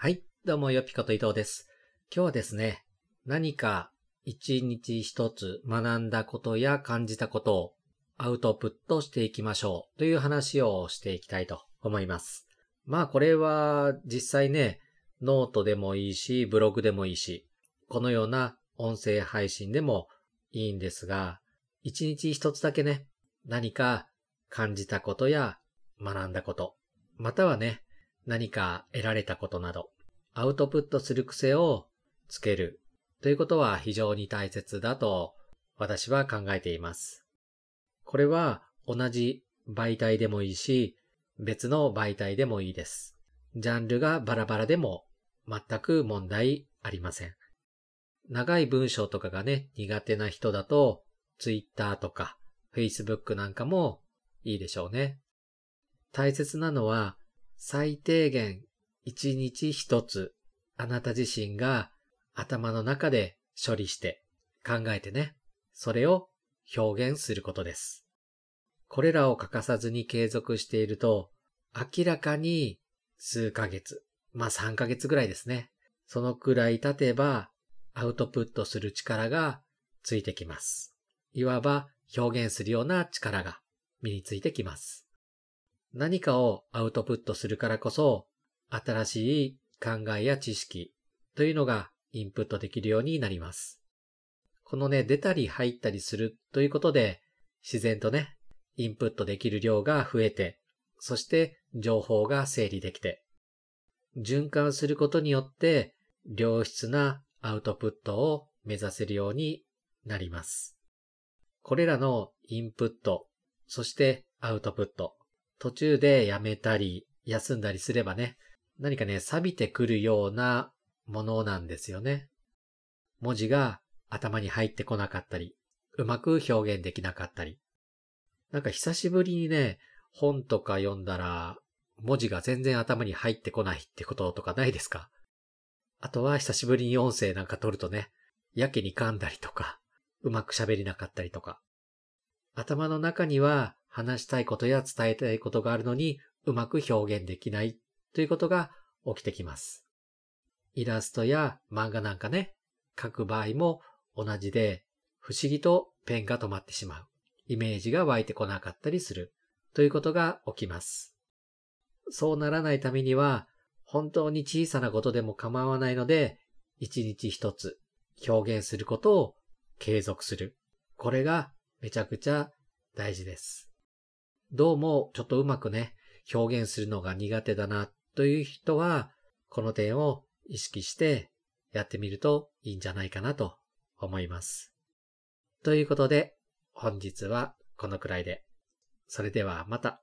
はい、どうもよぴこと伊藤です。今日はですね、何か一日一つ学んだことや感じたことをアウトプットしていきましょうという話をしていきたいと思います。まあこれは実際ね、ノートでもいいし、ブログでもいいし、このような音声配信でもいいんですが、一日一つだけね、何か感じたことや学んだこと、またはね、何か得られたことなど、アウトプットする癖をつけるということは非常に大切だと私は考えています。これは同じ媒体でもいいし、別の媒体でもいいです。ジャンルがバラバラでも全く問題ありません。長い文章とかがね、苦手な人だと、Twitter とか Facebook なんかもいいでしょうね。大切なのは、最低限一日一つあなた自身が頭の中で処理して考えてね、それを表現することです。これらを欠かさずに継続していると、明らかに数ヶ月、まあ3ヶ月ぐらいですね。そのくらい経てばアウトプットする力がついてきます。いわば表現するような力が身についてきます。何かをアウトプットするからこそ、新しい考えや知識というのがインプットできるようになります。このね、出たり入ったりするということで、自然とね、インプットできる量が増えて、そして情報が整理できて、循環することによって、良質なアウトプットを目指せるようになります。これらのインプット、そしてアウトプット、途中でやめたり、休んだりすればね、何かね、錆びてくるようなものなんですよね。文字が頭に入ってこなかったり、うまく表現できなかったり。なんか久しぶりにね、本とか読んだら、文字が全然頭に入ってこないってこととかないですか？あとは久しぶりに音声なんか撮るとね、やけに噛んだりとか、うまく喋れなかったりとか。頭の中には話したいことや伝えたいことがあるのにうまく表現できないということが起きてきます。イラストや漫画なんかね、書く場合も同じで不思議とペンが止まってしまう。イメージが湧いてこなかったりするということが起きます。そうならないためには本当に小さなことでも構わないので一日一つ表現することを継続する。これがめちゃくちゃ大事です。どうもちょっとうまくね、表現するのが苦手だなという人は、この点を意識してやってみるといいんじゃないかなと思います。ということで、本日はこのくらいで。それではまた。